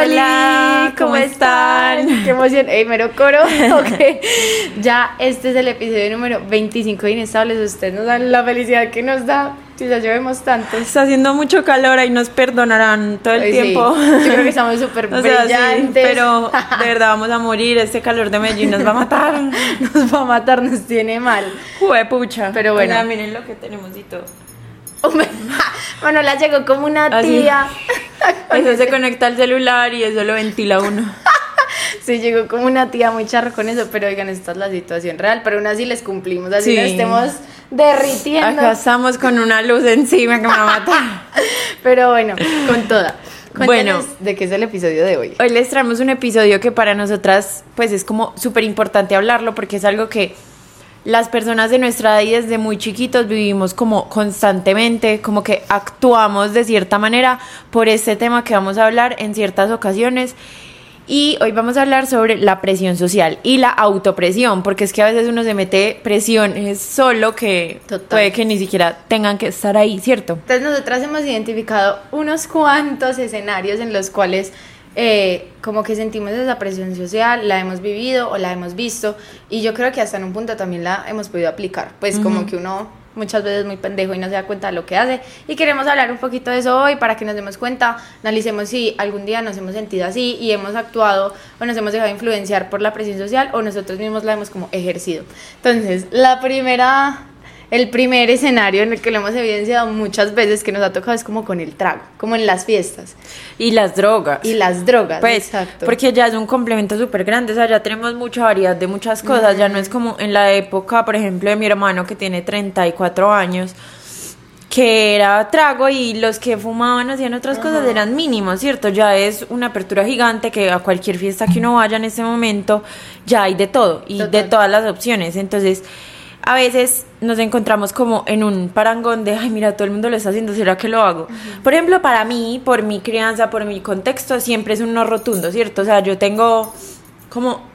Hola, ¿cómo están? Qué emoción. Ey, mero coro. Okay. Ya este es el episodio número 25 de Inestables. Ustedes nos dan la felicidad que nos da. Si ya llevemos tanto. Está haciendo mucho calor y nos perdonarán todo el tiempo. Yo creo que estamos súper brillantes. pero de verdad vamos a morir. Este calor de Medellín nos va a matar. nos va a matar, nos tiene mal. pucha. Pero bueno. miren lo que tenemos y todo. bueno, la llegó como una ah, tía. Eso se conecta al celular y eso lo ventila uno. sí, llegó como una tía muy charro con eso, pero oigan, esta es la situación real, pero aún así les cumplimos, así no estemos derritiendo. Acá estamos con una luz encima que me va a matar. pero bueno, con toda. bueno, de qué es el episodio de hoy. Hoy les traemos un episodio que para nosotras pues es como súper importante hablarlo porque es algo que las personas de nuestra edad y desde muy chiquitos vivimos como constantemente, como que actuamos de cierta manera por este tema que vamos a hablar en ciertas ocasiones. Y hoy vamos a hablar sobre la presión social y la autopresión, porque es que a veces uno se mete presión es solo que puede que ni siquiera tengan que estar ahí, ¿cierto? Entonces nosotras hemos identificado unos cuantos escenarios en los cuales eh, como que sentimos esa presión social, la hemos vivido o la hemos visto y yo creo que hasta en un punto también la hemos podido aplicar, pues como que uno muchas veces muy pendejo y no se da cuenta de lo que hace y queremos hablar un poquito de eso hoy para que nos demos cuenta, analicemos si algún día nos hemos sentido así y hemos actuado o nos hemos dejado influenciar por la presión social o nosotros mismos la hemos como ejercido. Entonces, la primera el primer escenario en el que lo hemos evidenciado muchas veces que nos ha tocado es como con el trago, como en las fiestas. Y las drogas. Y las drogas, pues, exacto. Porque ya es un complemento súper grande, o sea, ya tenemos mucha variedad de muchas cosas, ya no es como en la época, por ejemplo, de mi hermano que tiene 34 años que era trago y los que fumaban hacían otras cosas eran mínimos, ¿cierto? Ya es una apertura gigante que a cualquier fiesta que uno vaya en ese momento ya hay de todo y de todas las opciones. Entonces, a veces nos encontramos como en un parangón de, ay, mira, todo el mundo lo está haciendo, ¿será que lo hago? Por ejemplo, para mí, por mi crianza, por mi contexto, siempre es un no rotundo, ¿cierto? O sea, yo tengo como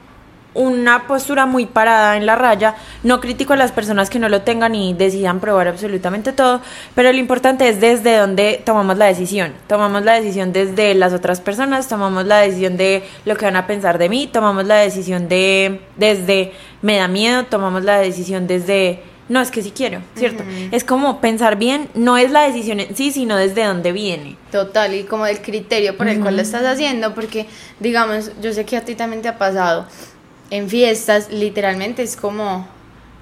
una postura muy parada en la raya. No critico a las personas que no lo tengan y decidan probar absolutamente todo, pero lo importante es desde dónde tomamos la decisión. Tomamos la decisión desde las otras personas, tomamos la decisión de lo que van a pensar de mí, tomamos la decisión de desde me da miedo, tomamos la decisión desde no es que sí quiero, ¿cierto? Es como pensar bien, no es la decisión en sí, sino desde dónde viene. Total, y como el criterio por el cual lo estás haciendo, porque digamos, yo sé que a ti también te ha pasado, en fiestas literalmente es como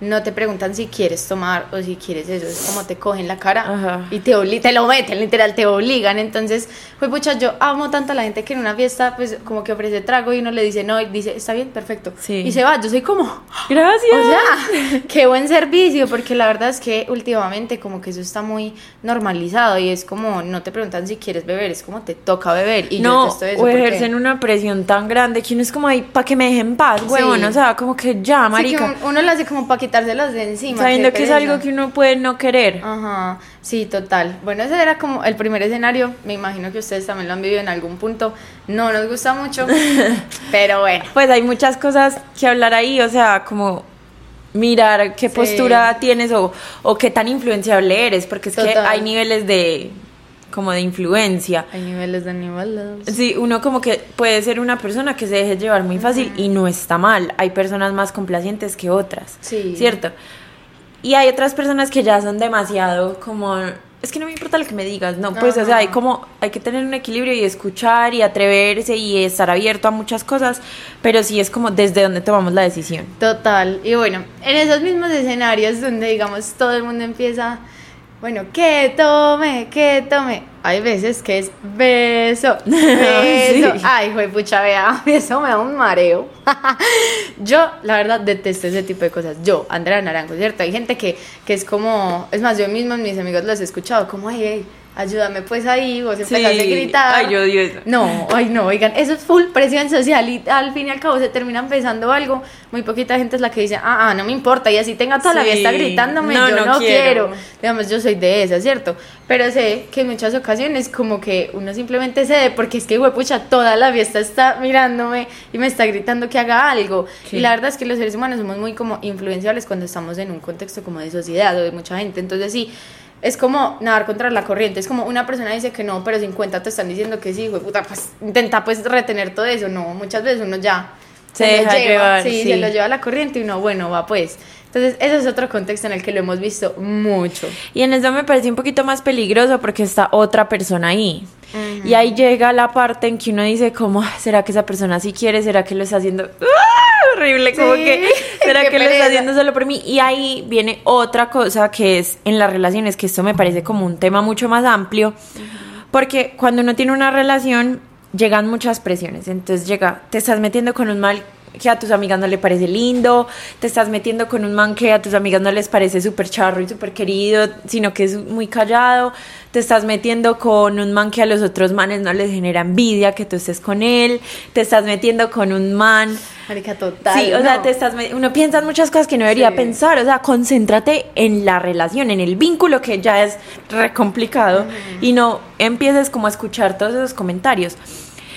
no te preguntan si quieres tomar o si quieres eso, es como te cogen la cara y te, te lo meten, literal, te obligan. Entonces, pues pucha, yo amo tanto a la gente que en una fiesta, pues como que ofrece trago y uno le dice no, y dice, está bien, perfecto. Y se va, yo soy como, gracias. O sea, qué buen servicio, porque la verdad es que últimamente como que eso está muy normalizado y es como, no te preguntan si quieres beber, es como te toca beber. Y no, yo o ejercen una presión tan grande que uno es como ahí, para que me dejen paz, huevón, o sea, como que ya, marica. uno lo hace como para que quitárselas de encima. Sabiendo que es algo que uno puede no querer. Ajá, sí, total. Bueno, ese era como el primer escenario. Me imagino que ustedes también lo han vivido en algún punto. No nos gusta mucho, pero bueno. Pues hay muchas cosas que hablar ahí, o sea, como mirar qué postura tienes o, o qué tan influenciable eres, porque es que hay niveles de como de influencia. Hay niveles de niveles. Sí, uno como que puede ser una persona que se deje llevar muy fácil y no está mal. Hay personas más complacientes que otras. Sí. ¿Cierto? Y hay otras personas que ya son demasiado como es que no me importa lo que me digas, no, pues o sea, hay como hay que tener un equilibrio y escuchar y atreverse y estar abierto a muchas cosas, pero sí es como desde donde tomamos la decisión. Total. Y bueno, en esos mismos escenarios donde digamos todo el mundo empieza bueno, que tome, que tome. Hay veces que es beso, beso. Ay, hijo de pucha, vea, eso me da un mareo. yo, la verdad, detesto ese tipo de cosas. Yo, Andrea Naranjo, ¿cierto? Hay gente que, que es como, es más, yo mismo, mis amigos los he escuchado, como, ay, ay ayúdame pues ahí, vos Sí. empezaste a gritar. Ay, yo odio eso. No, ay no, oigan, eso es full presión social y al fin y al cabo se termina empezando algo, muy poquita gente es la que dice, ah, ah, no me importa, y así tenga toda la Sí. fiesta gritándome, No, yo no no, quiero. quiero. Digamos, yo soy de esa, ¿cierto? Pero sé que en muchas ocasiones como que uno simplemente cede porque es que, pucha, toda la fiesta está mirándome y me está gritando que haga algo. Sí. Y la verdad es que los seres humanos somos muy como influenciables cuando estamos en un contexto como de sociedad o de mucha gente. Entonces sí, es como nadar contra la corriente. Es como una persona dice que no, pero 50 te están diciendo que sí, puta, pues intenta pues retener todo eso. No, muchas veces uno ya Se deja lleva, llevar, sí, sí. se lo lleva la corriente y uno, bueno, va pues. Entonces, ese es otro contexto en el que lo hemos visto mucho. Y en eso me parece un poquito más peligroso porque está otra persona ahí. Y ahí llega la parte en que uno dice como, "Ah, ¿será que esa persona sí quiere? ¿Será que lo está haciendo? ¡Ah! Horrible, como Sí, que, ¿será que lo está haciendo solo por mí? Y ahí viene otra cosa que es en las relaciones, que esto me parece como un tema mucho más amplio, porque cuando uno tiene una relación llegan muchas presiones, entonces llega, te estás metiendo con un mal que a tus amigas no le parece lindo, te estás metiendo con un man que a tus amigas no les parece súper charro y súper querido, sino que es muy callado, te estás metiendo con un man que a los otros manes no les genera envidia que tú estés con él, te estás metiendo con un man... Marica, total. Sí, o sea, no. te estás uno piensa en muchas cosas que no debería Sí. pensar, o sea, concéntrate en la relación, en el vínculo que ya es re complicado y no empieces como a escuchar todos esos comentarios.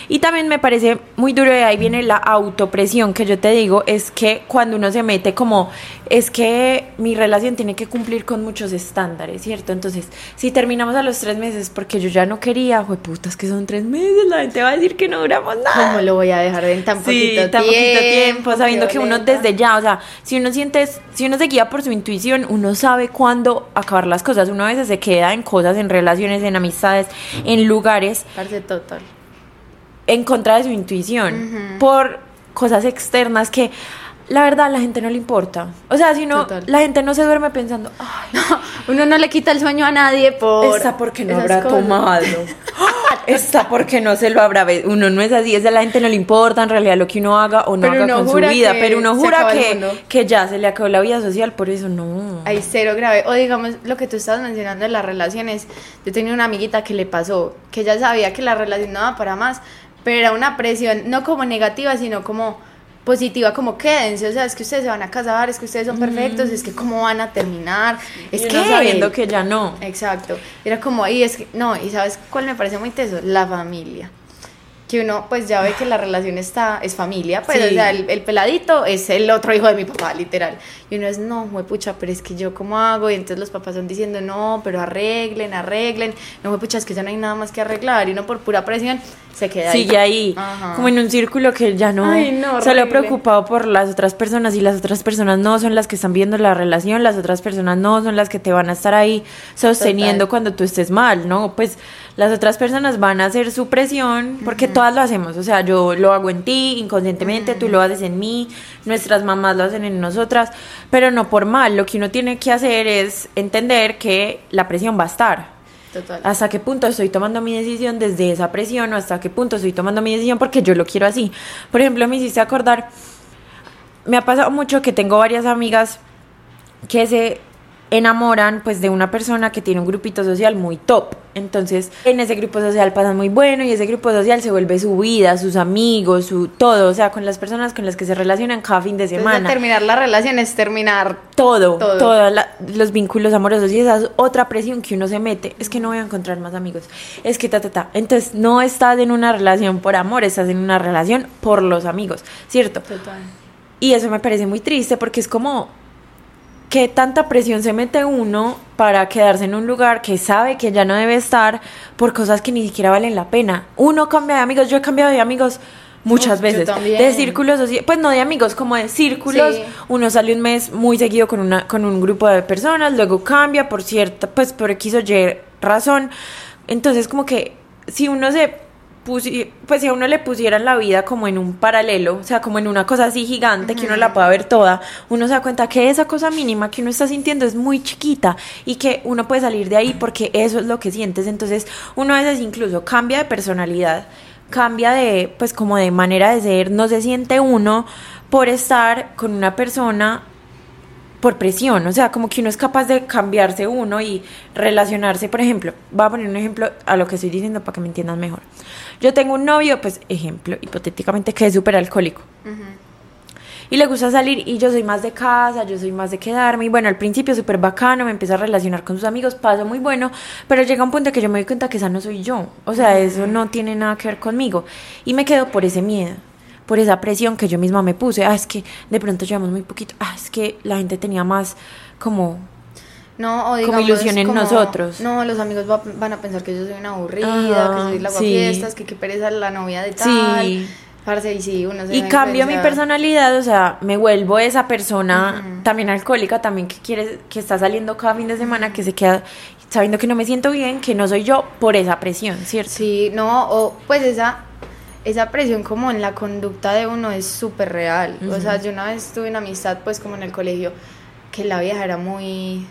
Y también me parece muy duro, y ahí viene la autopresión que yo te digo, es que cuando uno se mete como, es que mi relación tiene que cumplir con muchos estándares, ¿cierto? Entonces, si terminamos a los tres meses porque yo ya no quería, putas que son tres meses, la gente va a decir que no duramos nada. ¿Cómo lo voy a dejar en tan Sí, poquito tan tiempo? poquito tiempo, sabiendo que uno desde ya, o sea, si uno siente, si uno se guía por su intuición, uno sabe cuándo acabar las cosas. Uno a veces se queda en cosas, en relaciones, en amistades, en lugares, Parce, total. En contra de su intuición, por cosas externas que la verdad a la gente no le importa. O sea, si Total. la gente no se duerme pensando, ay, Uno no le quita el sueño a nadie por. Está porque no habrá cosas. tomado. Está porque no se lo habrá Uno no es así, es a la gente no le importa en realidad lo que uno haga o no Pero haga con su vida. Pero uno jura que, que ya se le acabó la vida social, por eso no. Hay cero grave. O digamos lo que tú estabas mencionando de las relaciones. Yo tenía una amiguita que le pasó, que ella sabía que la relación no daba para más, pero era una presión, no como negativa, sino como positiva, como quédense, o sea, es que ustedes se van a casar, es que ustedes son perfectos, es que cómo van a terminar, es Y que sabiendo que ya no. Exacto. Era como, y es que, no, y sabes cuál me parece muy teso, la familia. Que uno pues ya ve que la relación está, es familia, pues Sí. o sea, el, el peladito es el otro hijo de mi papá, literal. Y uno es, no, pucha, pero es que yo cómo hago, y entonces los papás son diciendo, no, pero arreglen, arreglen, no, pucha, es que ya no hay nada más que arreglar, y uno por pura presión se queda ahí. Sigue ahí, Ajá. como en un círculo que ya no, Ay, no, solo preocupado por las otras personas y las otras personas no son las que están viendo la relación, las otras personas no son las que te van a estar ahí sosteniendo Total. cuando tú estés mal, ¿no? Pues las otras personas van a hacer su presión porque todas lo hacemos, o sea, yo lo hago en ti inconscientemente, tú lo haces en mí, nuestras mamás lo hacen en nosotras, pero no por mal, lo que uno tiene que hacer es entender que la presión va a estar. Total. hasta qué punto estoy tomando mi decisión desde esa presión o hasta qué punto estoy tomando mi decisión porque yo lo quiero así. Por ejemplo, me hiciste acordar, me ha pasado mucho que tengo varias amigas que se enamoran pues de una persona que tiene un grupito social muy top. Entonces, en ese grupo social pasan muy bueno y ese grupo social se vuelve su vida, sus amigos, su todo, o sea, con las personas con las que se relacionan cada fin de Entonces, semana terminar la relación es terminar todo, Todo. todos los vínculos amorosos y esa es otra presión que uno se mete, es que no voy a encontrar más amigos, es que ta, ta, ta. Entonces no estás en una relación por amor, estás en una relación por los amigos, ¿cierto? Total. Y eso me parece muy triste porque es como que tanta presión se mete uno para quedarse en un lugar que sabe que ya no debe estar por cosas que ni siquiera valen la pena. Uno cambia de amigos, yo he cambiado de amigos muchas Uf, veces, de círculos, pues no de amigos, como de círculos. Sí. Uno sale un mes muy seguido con una con un grupo de personas, luego cambia por cierta, pues por X o Y razón. Entonces como que si uno se pusi- pues si a uno le pusieran la vida como en un paralelo, o sea, como en una cosa así gigante que uno la pueda ver toda, uno se da cuenta que esa cosa mínima que uno está sintiendo es muy chiquita y que uno puede salir de ahí porque eso es lo que sientes. Entonces, uno a veces incluso cambia de personalidad, cambia de, pues como de manera de ser, no se siente uno por estar con una persona por presión, o sea, como que uno es capaz de cambiarse uno y relacionarse, por ejemplo, voy a poner un ejemplo a lo que estoy diciendo para que me entiendan mejor. Yo tengo un novio, pues ejemplo, hipotéticamente, que es súper alcohólico. Y le gusta salir y yo soy más de casa, yo soy más de quedarme. Y bueno, al principio súper bacano, me empiezo a relacionar con sus amigos, paso muy bueno, pero llega un punto que yo me doy cuenta que esa no soy yo. O sea, eso no tiene nada que ver conmigo. Y me quedo por ese miedo por esa presión que yo misma me puse. Ah, es que de pronto llevamos muy poquito. Ah, es que la gente tenía más como no, o como ilusión en nosotros. No, los amigos van a pensar que yo soy una aburrida, que soy la sí. fiestas, que qué pereza la novia de tal. Sí. Parce, y sí, uno se y cambio mi personalidad, o sea, me vuelvo esa persona también alcohólica, también que quiere, que está saliendo cada fin de semana, que se queda sabiendo que no me siento bien, que no soy yo por esa presión, ¿cierto? Sí, no, o pues esa esa presión como en la conducta de uno es súper real. O sea, yo una vez tuve una amistad pues como en el colegio que la vieja era muy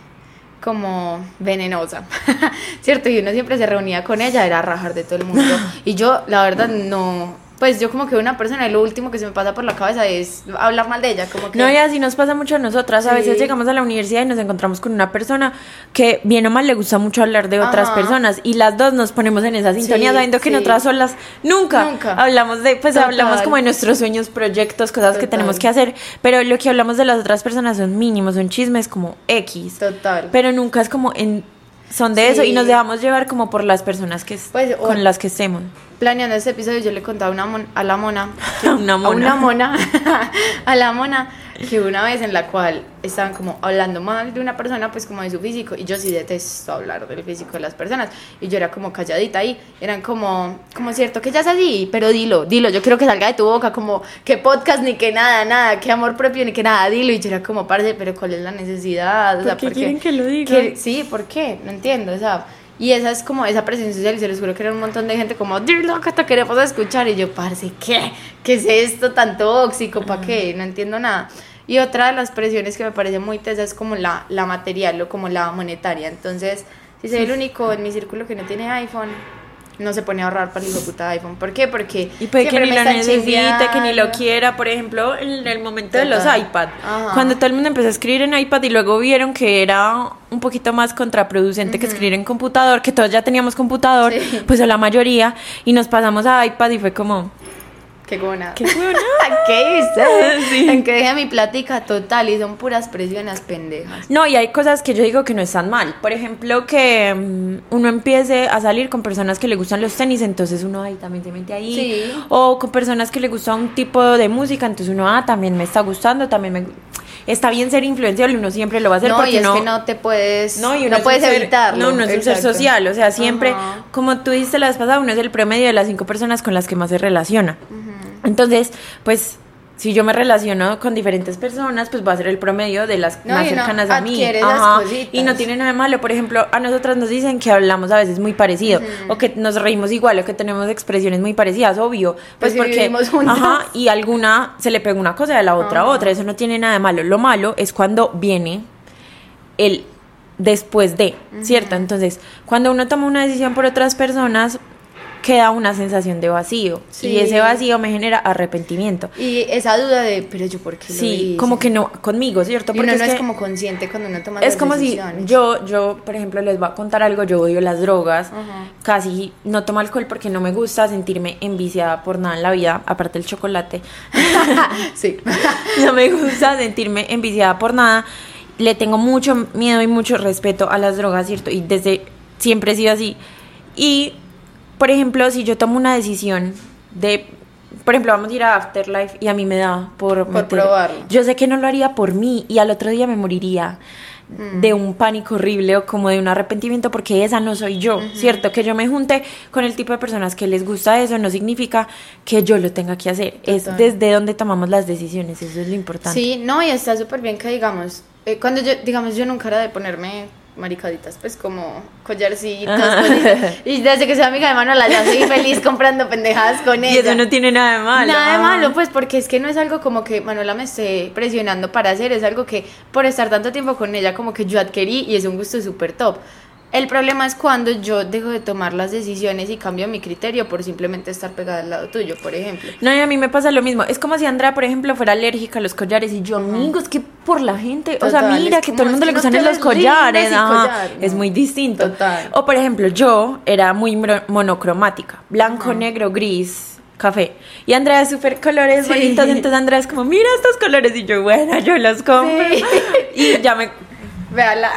como venenosa, ¿cierto? Y uno siempre se reunía con ella, era rajar de todo el mundo. Y yo, la verdad, no, pues yo como que una persona y lo último que se me pasa por la cabeza es hablar mal de ella, como que... No, y así nos pasa mucho a nosotras, a veces llegamos a la universidad y nos encontramos con una persona que bien o mal le gusta mucho hablar de otras personas y las dos nos ponemos en esa sintonía sabiendo que en otras solas nunca, nunca. hablamos de, pues hablamos como de nuestros sueños, proyectos, cosas que tenemos que hacer, pero lo que hablamos de las otras personas son mínimos, son chismes como X. Total. Pero nunca es como en son de eso y nos dejamos llevar como por las personas que pues, con las que estemos. Planeando este episodio yo le contaba una a la mona, una mona. a una mona, a la mona que una vez en la cual estaban como hablando mal de una persona, pues como de su físico, y yo sí detesto hablar del físico de las personas, y yo era como calladita ahí, eran como, como cierto que ya es así, pero dilo, dilo, yo quiero que salga de tu boca, como que podcast ni que nada, nada, que amor propio ni que nada, dilo, y yo era como, parce, pero ¿cuál es la necesidad? O sea, ¿Por qué quieren que lo diga? sí, ¿por qué? No entiendo, o sea... Y esa es como esa presencia social y se les juro que era un montón de gente como, dilo que te queremos escuchar. Y yo, parce, ¿qué? ¿Qué es esto tan tóxico? ¿Para qué? No entiendo nada. Y otra de las presiones que me parece muy tesa es como la, la material o como la monetaria. Entonces, si soy el único en mi círculo que no tiene iPhone, no se pone a ahorrar para el hijo puta iPhone. ¿Por qué? Porque y puede que ni lo necesite, que ni lo quiera. Por ejemplo, en el momento de los iPad, cuando todo el mundo empezó a escribir en iPad y luego vieron que era un poquito más contraproducente que escribir en computador, que todos ya teníamos computador, pues a la mayoría, y nos pasamos a iPad y fue como, Qué buena. Qué buena. ¿Qué hice? Sí. En que deje mi plática total y son puras presiones pendejas. No, y hay cosas que yo digo que no están mal. Por ejemplo, que mm, uno empiece a salir con personas que le gustan los tenis, entonces uno ahí también se mete ahí. Sí. O con personas que le gusta un tipo de música, entonces uno, ah, también me está gustando, también me está bien ser influenciable, uno siempre lo va a hacer no, porque y es no que no te puedes no, no puedes evitarlo. No, no es un ser social, o sea, siempre como tú dijiste la vez pasada, uno es el promedio de las cinco personas con las que más se relaciona. Entonces, pues si yo me relaciono con diferentes personas, pues va a ser el promedio de las más cercanas a mí. y no tiene nada de malo. Por ejemplo, a nosotras nos dicen que hablamos a veces muy parecido, o que nos reímos igual, o que tenemos expresiones muy parecidas, obvio. Pues, pues porque. Ajá, y alguna se le pega una cosa y a la otra otra. Eso no tiene nada de malo. Lo malo es cuando viene el después de, ¿cierto? Entonces, cuando uno toma una decisión por otras personas, queda una sensación de vacío. Y ese vacío me genera arrepentimiento. Y esa duda de pero yo por qué sí como que no conmigo cierto porque uno no es, como consciente cuando uno toma es como si yo yo por ejemplo les voy a contar algo yo odio las drogas casi no tomo alcohol porque no me gusta sentirme enviciada por nada en la vida aparte del chocolate. Sí. No me gusta sentirme enviciada por nada le tengo mucho miedo y mucho respeto a las drogas cierto y desde siempre he sido así. Y por ejemplo, si yo tomo una decisión de, por ejemplo, vamos a ir a Afterlife y a mí me da por, por probarlo. Yo sé que no lo haría por mí y al otro día me moriría mm. de un pánico horrible o como de un arrepentimiento porque esa no soy yo, ¿cierto? Que yo me junte con el tipo de personas que les gusta eso no significa que yo lo tenga que hacer, es desde donde tomamos las decisiones, eso es lo importante. Sí, no, y está súper bien que digamos, eh, cuando yo, digamos, yo nunca era de ponerme maricaditas, pues como collarcitos. y desde que soy amiga de Manuela ya soy feliz comprando pendejadas con ella. Y eso no tiene nada de malo. Nada de malo, pues porque es que no es algo como que Manuela me esté presionando para hacer, es algo que por estar tanto tiempo con ella como que yo adquirí y es un gusto súper top. El problema es cuando yo dejo de tomar las decisiones y cambio mi criterio por simplemente estar pegada al lado tuyo, por ejemplo. No, y a mí me pasa lo mismo. Es como si Andrea, por ejemplo, fuera alérgica a los collares y yo, amigos, que por la gente, o sea, mira que todo el mundo le gustan no los collares, collar, es no. muy distinto. Total. O por ejemplo, yo era muy monocromática, blanco, negro, gris. Café. Y Andrea es súper colores Sí. bonitos. Entonces Andrea es como, mira estos colores. Y yo, bueno, yo los compro. Sí. Y ya me Véala,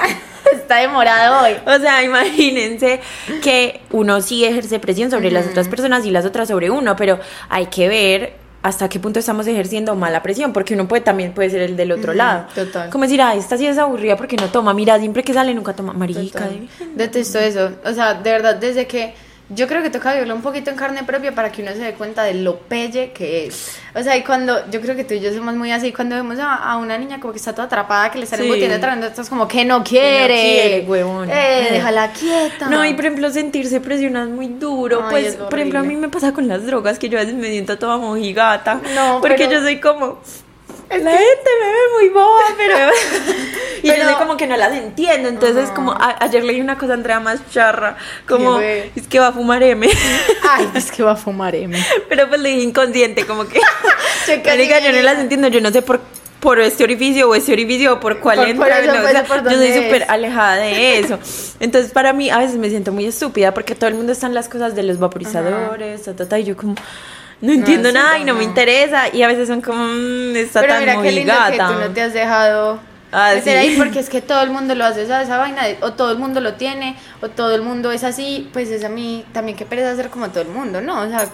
está demorado hoy. o sea, imagínense que uno sí ejerce presión sobre las otras personas y las otras sobre uno, pero hay que ver hasta qué punto estamos ejerciendo mala presión, porque uno puede también puede ser el del otro lado. total. Como decir, ay, esta sí es aburrida porque no toma. Mira, siempre que sale nunca toma. Marica. Detesto eso. O sea, de verdad, desde que yo creo que toca vivirlo un poquito en carne propia para que uno se dé cuenta de lo pelle que es. O sea, y cuando yo creo que tú y yo somos muy así, cuando vemos a, a una niña como que está toda atrapada, que le están Sí. embutiendo, trayendo, estás como que no quiere. quiere, huevón. Eh, Eh. déjala quieta. No, y por ejemplo, sentirse presionado es muy duro. Ay, pues, es por ejemplo, a mí me pasa con las drogas que yo a veces me siento toda mojigata. No, porque pero- yo soy como. La gente me ve muy boba, pero. y yo como que no las entiendo. Entonces, Ajá. como. a- ayer leí una cosa, Andrea, más charra. Como. Es que va a fumar M. Ay, es que va a fumar M. pero pues le dije inconsciente, como que. Marica, yo no las entiendo. Yo no sé por. Por este orificio o este orificio o por cuál Por- entra. por eso, no, o pues, sea, por yo soy es. súper alejada de eso. Entonces, para mí, a veces me siento muy estúpida porque todo el mundo está en las cosas de los vaporizadores, ta, ta, ta, y yo como no entiendo nada y no, me interesa. Y a veces son como, mmm, está Pero tan mira qué lindo que tú no te has dejado Ah, meter sí. ahí porque es que todo el mundo lo hace, ¿sabes? Esa vaina, de- o todo el mundo lo tiene, o todo el mundo es así, pues es a mí también que pereza ser como todo el mundo, ¿no? O sea,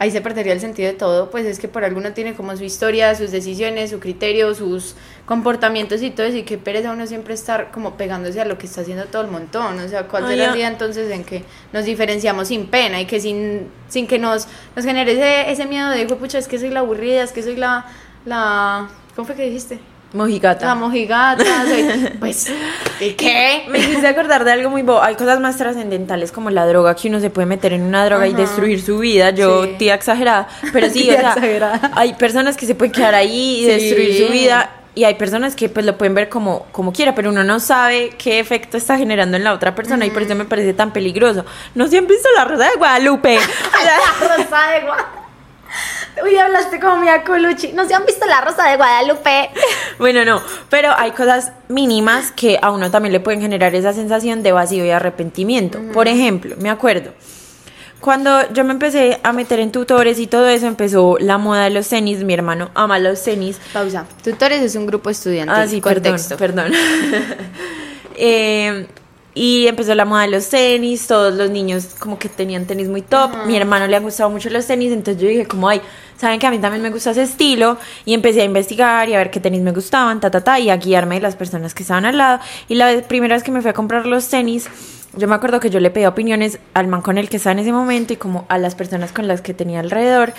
ahí se perdería el sentido de todo, pues es que por alguno tiene como su historia, sus decisiones, su criterio, sus comportamientos y todo eso, y que pereza uno siempre estar como pegándose a lo que está haciendo todo el montón, o sea, ¿cuál será el día entonces en que nos diferenciamos sin pena y que sin, sin que nos, nos genere ese, ese miedo de, pucha, es que soy la aburrida, es que soy la, la, ¿cómo fue que dijiste? Mojigata. La mojigata, soy, pues, ¿y qué? Me hiciste acordar de algo muy bobo. Hay cosas más trascendentales como la droga, que uno se puede meter en una droga y destruir su vida. Yo, Sí. tía exagerada. Pero sí, Tía o sea, exagerada. hay personas que se pueden quedar ahí y Sí. destruir su vida. Y hay personas que pues lo pueden ver como, como quiera, pero uno no sabe qué efecto está generando en la otra persona y por eso me parece tan peligroso. ¿No se han visto la Rosa de Guadalupe? O sea, La rosa de Guadalupe. Uy, hablaste como Mia Colucci. ¿No se han visto la rosa de Guadalupe? Bueno, no, pero hay cosas mínimas que a uno también le pueden generar esa sensación de vacío y arrepentimiento. Por ejemplo, me acuerdo, cuando yo me empecé a meter en tutores y todo eso, empezó la moda de los tenis. Mi hermano ama los tenis. Pausa. Tutores es un grupo estudiantil. Ah, sí, perdón, Contexto. perdón. Eh, y empezó la moda de los tenis, todos los niños como que tenían tenis muy top. Mi hermano le han gustado mucho los tenis, entonces yo dije como, ay, saben que a mí también me gusta ese estilo. Y empecé a investigar y a ver qué tenis me gustaban, ta, ta, ta, y a guiarme de las personas que estaban al lado. Y la vez- primera vez que me fui a comprar los tenis, yo me acuerdo que yo le pedí opiniones al man con el que estaba en ese momento y como a las personas con las que tenía alrededor.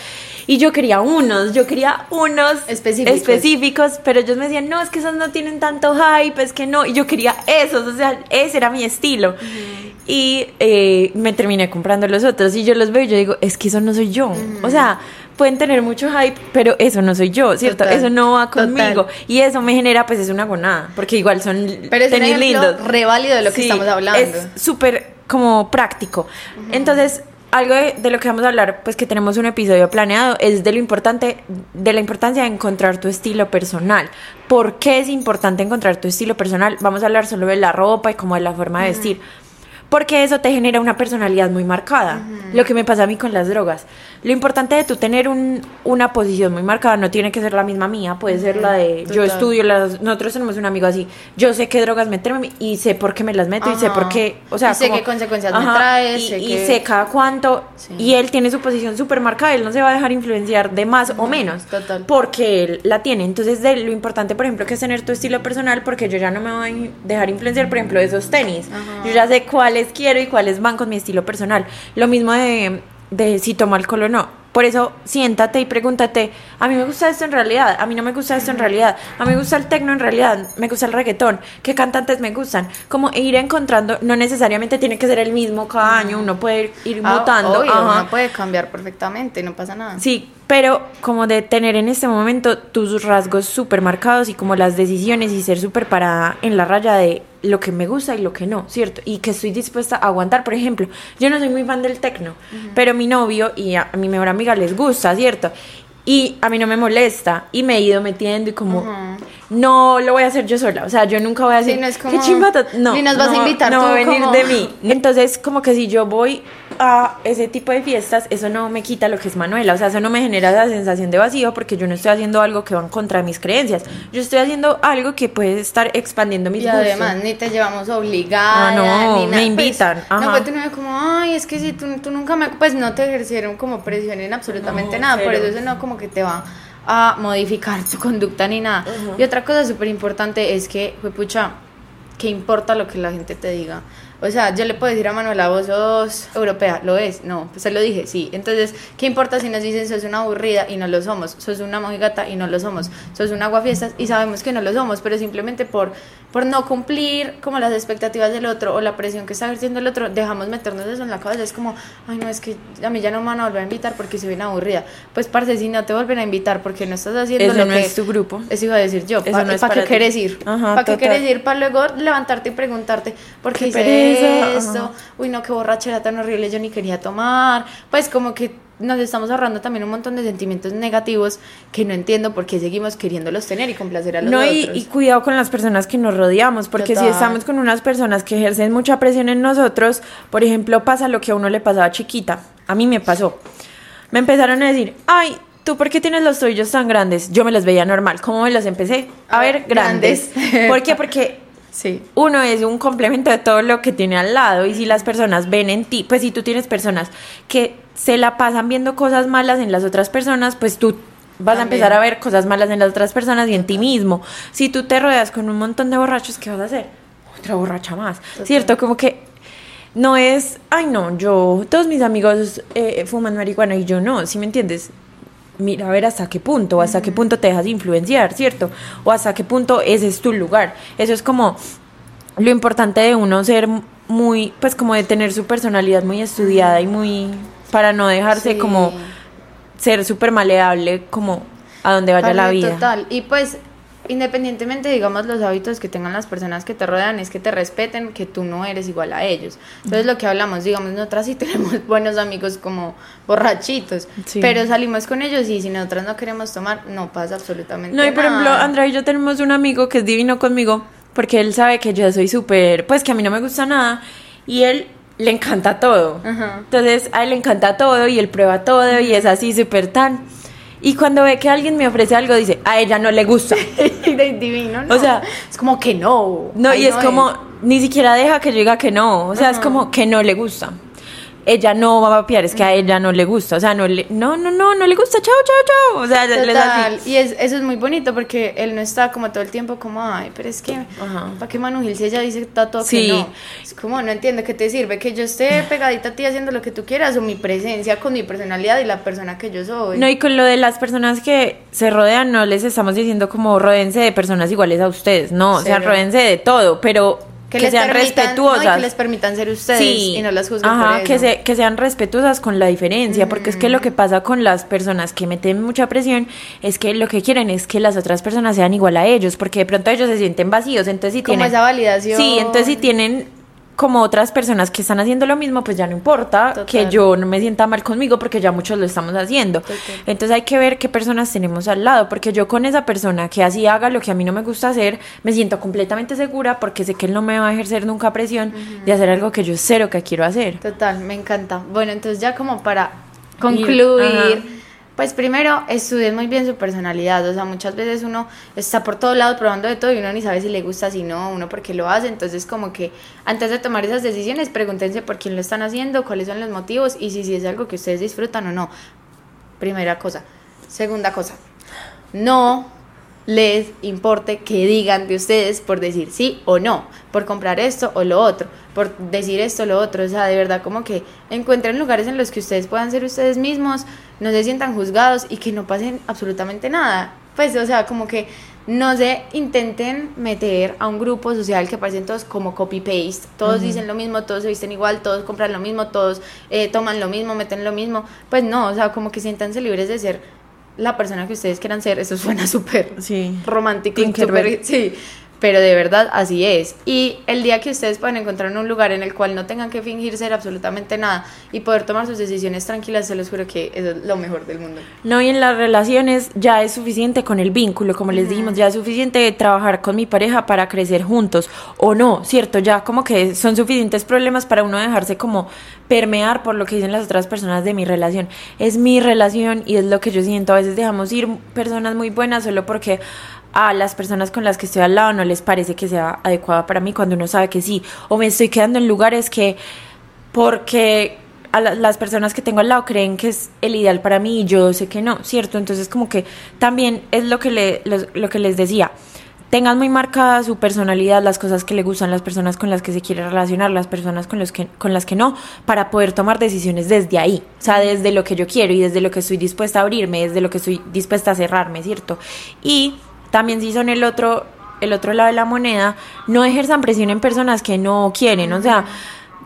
Y yo quería unos, yo quería unos Específicos. específicos, pero ellos me decían, no, es que esos no tienen tanto hype, es que no, y yo quería esos, o sea, ese era mi estilo. Y eh, me terminé comprando los otros, y yo los veo y yo digo, es que eso no soy yo. O sea, pueden tener mucho hype, pero eso no soy yo, ¿cierto? Total, eso no va total. conmigo. Y eso me genera, pues es una gonada, porque igual son Pero es un tenis ejemplo lindos. re válido de lo que Sí, estamos hablando. Es súper como práctico. Entonces, algo de, de lo que vamos a hablar, pues que tenemos un episodio planeado, es de lo importante, de la importancia de encontrar tu estilo personal. ¿Por qué es importante encontrar tu estilo personal? Vamos a hablar solo de la ropa y como de la forma de vestir. Porque eso te genera una personalidad muy marcada. Lo que me pasa a mí con las drogas. Lo importante de tú tener un, una posición muy marcada no tiene que ser la misma mía, puede ser la de yo Total. estudio, las, nosotros tenemos un amigo así, yo sé qué drogas meterme y sé por qué me las meto y sé Ajá. por qué, o sea, Y sé como- qué consecuencias me trae, y, sé y que- sé cada cuánto Sí. y él tiene su posición súper marcada, él no se va a dejar influenciar de más o menos, total. porque él la tiene. Entonces, de lo importante, por ejemplo, que es tener tu estilo personal, porque yo ya no me voy a dejar influenciar, por ejemplo, de esos tenis. Ajá. Yo ya sé cuáles quiero y cuáles van con mi estilo personal. Lo mismo de, de si tomo alcohol o no. Por eso, siéntate y pregúntate, a mí me gusta esto en realidad, a mí no me gusta esto en realidad, a mí me gusta el tecno en realidad, me gusta el reggaetón, qué cantantes me gustan. Como ir encontrando, no necesariamente tiene que ser el mismo cada año, uno puede ir Ah, mutando. obvio, ajá. uno puede cambiar perfectamente, no pasa nada. Sí, pero como de tener en este momento tus rasgos súper marcados y como las decisiones y ser súper parada en la raya de lo que me gusta y lo que no, ¿cierto? Y que estoy dispuesta a aguantar. Por ejemplo, yo no soy muy fan del tecno, pero mi novio y a, a mi mejor amiga les gusta, ¿cierto? Y a mí no me molesta y me he ido metiendo y como no lo voy a hacer yo sola, o sea, yo nunca voy a decir Sí, no es qué como- chimbata, no, ni nos vas a no, invitar no va a venir como- de mí. Entonces, como que si yo voy a ese tipo de fiestas, eso no me quita lo que es Manuela, o sea, eso no me genera esa sensación de vacío porque yo no estoy haciendo algo que va en contra de mis creencias. Yo estoy haciendo algo que puede estar expandiendo mis Y gustos. además ni te llevamos obligada. Ah, no, ni nada, me invitan, Pues, ajá. no, pues tú no como, ay, es que si tú, tú nunca me. Pues no te ejercieron como presión en absolutamente No, nada. Por eso eso no como que te va a modificar tu conducta ni nada. Y otra cosa súper importante es que, pucha, ¿qué importa lo que la gente te diga? O sea, yo le puedo decir a Manuela, vos sos europea, ¿lo es? No, pues se lo dije, sí. Entonces, ¿qué importa si nos dicen sos una aburrida y no lo somos? Sos una mojigata y no lo somos. Sos un aguafiestas y sabemos que no lo somos, pero simplemente por, por no cumplir como las expectativas del otro o la presión que está ejerciendo el otro, dejamos meternos eso en la cabeza. Es como, ay, no, es que a mí ya no me van a volver a invitar porque soy una aburrida. Pues, parce, si no te vuelven a invitar porque no estás haciendo Eso lo no que... es tu grupo. Eso iba a decir yo. ¿Para no es qué ti. quieres ir? ¿Para qué quieres ir? Para luego levantarte y preguntarte por qué, Qué hice esto. ajá. Uy, no, qué borrachera tan horrible, yo ni quería tomar. Pues como que nos estamos ahorrando también un montón de sentimientos negativos que no entiendo por qué seguimos queriéndolos tener y complacer a los No, y, otros. y cuidado con las personas que nos rodeamos, porque si Total. estamos con unas personas que ejercen mucha presión en nosotros, por ejemplo, pasa lo que a uno le pasaba chiquita. A mí me pasó. Me empezaron a decir, ay, ¿tú por qué tienes los tobillos tan grandes? Yo me los veía normal. ¿Cómo me los empecé? A, A ver, ver, grandes. grandes. ¿Por qué? Porque Sí. uno es un complemento de todo lo que tiene al lado y si las personas ven en ti, pues si tú tienes personas que se la pasan viendo cosas malas en las otras personas, pues tú vas a empezar a ver cosas malas en las otras personas y en ti mismo. Si tú te rodeas con un montón de borrachos, ¿qué vas a hacer? Otra borracha más, Total. ¿cierto? Como que no es, ay no, yo, todos mis amigos eh, fuman marihuana y yo no, ¿sí me entiendes? Mira a ver hasta qué punto, o hasta qué punto te dejas influenciar, ¿cierto? O hasta qué punto ese es tu lugar. Eso es como lo importante de uno ser muy, pues como de tener su personalidad muy estudiada y muy, para no dejarse Sí. como ser súper maleable como a donde vaya la vida. Total. Y pues, independientemente, digamos, los hábitos que tengan las personas que te rodean, es que te respeten, que tú no eres igual a ellos. Entonces, lo que hablamos, digamos, nosotras sí tenemos buenos amigos como borrachitos, Sí. pero salimos con ellos y si nosotras no queremos tomar, no pasa absolutamente No, y por ejemplo, nada. Andrea y yo tenemos un amigo que es divino conmigo, porque él sabe que yo soy súper, pues que a mí no me gusta nada, y él le encanta todo. Ajá. Entonces, a él le encanta todo y él prueba todo y es así súper tan. Y cuando ve que alguien me ofrece algo, dice, a ella no le gusta. divino, ¿no? O sea, es como que no. No, y es como, ni siquiera deja que yo diga que no, o sea, es como que no le gusta. Ella no va a papiar, es que a ella no le gusta, o sea, no le, no, no, no, no le gusta, chao, chao, chao, o sea, Total, así. y es, eso es muy bonito porque él no está como todo el tiempo como, ay, pero es que, Ajá. ¿para qué Manu Gil si ella dice está todo Sí. que no? Es como, no entiendo, ¿qué te sirve? Que yo esté pegadita a ti haciendo lo que tú quieras o mi presencia con mi personalidad y la persona que yo soy. No, y con lo de las personas que se rodean, no les estamos diciendo como rodense de personas iguales a ustedes, no, o sea, rodense de todo, pero que, les sean permitan- no, respetuosas. y que les permitan ser ustedes y no las juzguen Ajá, por que, se, que sean respetuosas con la diferencia, porque es que lo que pasa con las personas que meten mucha presión es que lo que quieren es que las otras personas sean igual a ellos, porque de pronto ellos se sienten vacíos, entonces si Como tienen... esa validación. Sí, entonces si tienen como otras personas que están haciendo lo mismo, pues ya no importa Total. que yo no me sienta mal conmigo porque ya muchos lo estamos haciendo. Total. Entonces hay que ver qué personas tenemos al lado, porque yo con esa persona que así haga lo que a mí no me gusta hacer, me siento completamente segura porque sé que él no me va a ejercer nunca presión de hacer algo que yo cero que quiero hacer. Total, me encanta. Bueno, entonces ya como para Ir, concluir. Pues primero estudien muy bien su personalidad, o sea, muchas veces uno está por todo lado probando de todo y uno ni sabe si le gusta, si no, uno por qué lo hace, entonces como que antes de tomar esas decisiones, pregúntense por quién lo están haciendo, cuáles son los motivos y si, si es algo que ustedes disfrutan o no. Primera cosa. Segunda cosa, no les importe que digan de ustedes por decir sí o no, por comprar esto o lo otro, por decir esto o lo otro, o sea, de verdad como que encuentren lugares en los que ustedes puedan ser ustedes mismos, no se sientan juzgados y que no pasen absolutamente nada. Pues, o sea, como que no se intenten meter a un grupo social que parecen todos como copy-paste, todos dicen lo mismo, todos se visten igual, todos compran lo mismo, todos eh, toman lo mismo, meten lo mismo, pues no, o sea, como que siéntanse libres de ser la persona que ustedes quieran ser, eso suena súper Sí. romántico, súper- sí, pero de verdad así es. Y el día que ustedes puedan encontrar un lugar en el cual no tengan que fingir ser absolutamente nada y poder tomar sus decisiones tranquilas, se los juro que eso es lo mejor del mundo. No, y en las relaciones ya es suficiente con el vínculo, como les dijimos, ya es suficiente trabajar con mi pareja para crecer juntos, o no, ¿cierto? Ya como que son suficientes problemas para uno dejarse como permear por lo que dicen las otras personas de mi relación. Es mi relación y es lo que yo siento. A veces dejamos ir personas muy buenas solo porque a las personas con las que estoy al lado no les parece que sea adecuada para mí cuando uno sabe que sí. O me estoy quedando en lugares que porque a las personas que tengo al lado creen que es el ideal para mí y yo sé que no, ¿cierto? Entonces como que también es lo que, le, lo, que les decía. Tengan muy marcada su personalidad, las cosas que le gustan, las personas con las que se quiere relacionar, las personas con, los que, con las que no, para poder tomar decisiones desde ahí, o sea, desde lo que yo quiero y desde lo que estoy dispuesta a abrirme, desde lo que estoy dispuesta a cerrarme, ¿cierto? Y también si son el otro, el otro lado de la moneda, no ejerzan presión en personas que no quieren, o sea,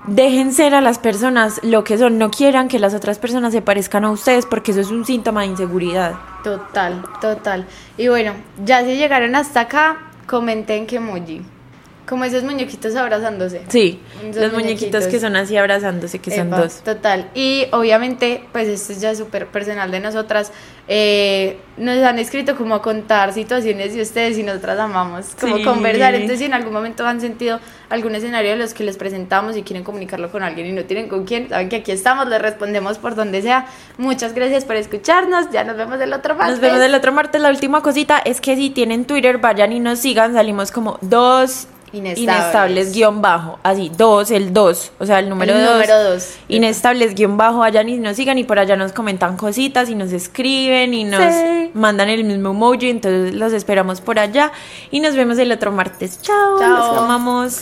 dejen ser a las personas lo que son, no quieran que las otras personas se parezcan a ustedes porque eso es un síntoma de inseguridad. Total, total. Y bueno, ya si llegaron hasta acá, comenten que emoji. Como esos muñequitos abrazándose. Sí, los muñequitos. que son así abrazándose, que son dos. Total. Y obviamente, pues esto es ya súper personal de nosotras. Eh, nos han escrito como a contar situaciones de ustedes y nosotras amamos como conversar. Entonces, si en algún momento han sentido algún escenario de los que les presentamos y quieren comunicarlo con alguien y no tienen con quién, saben que aquí estamos, les respondemos por donde sea. Muchas gracias por escucharnos. Ya nos vemos el otro martes. Nos vemos el otro martes. La última cosita es que si tienen Twitter, vayan y nos sigan. Salimos como dos Inestables. guion bajo, así, dos, el dos, o sea, el número el dos. Número dos. Inestables guion bajo, allá ni nos sigan y por allá nos comentan cositas y nos escriben y nos mandan el mismo emoji, entonces los esperamos por allá y nos vemos el otro martes. Chao, Chao. los amamos.